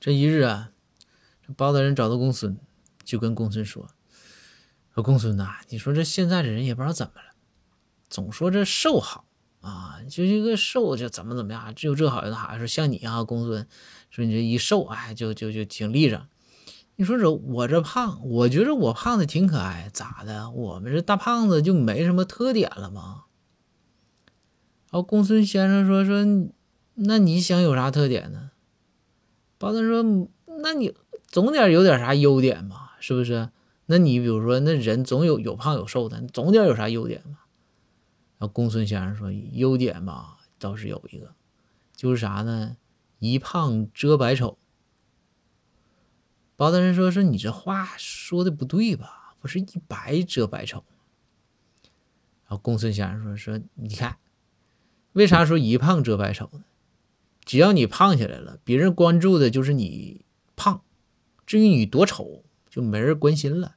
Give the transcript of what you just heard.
这一日啊，这包大人找到公孙，就跟公孙说：“说公孙呐，你说这现在的人也不知道怎么了，总说这瘦好啊，就一个瘦就怎么怎么样，只有这好有那好。说像你啊，公孙，说你这一瘦，哎，就就就挺立正。你说这我这胖，我觉着我胖的挺可爱，咋的？我们这大胖子就没什么特点了吗？”然后公孙先生说：“说，那你想有啥特点呢？”包大人说：“那你总得有点啥优点吧？是不是？那你比如说，那人总有有胖有瘦的，总得有啥优点吧？”然后公孙先生说：“优点吧，倒是有一个，就是啥呢？一胖遮百丑。”包大人说：“说你这话说的不对吧？不是一白遮百丑。”然后公孙先生说：“说你看，为啥说一胖遮百丑呢？”只要你胖起来了，别人关注的就是你胖，至于你多丑，就没人关心了。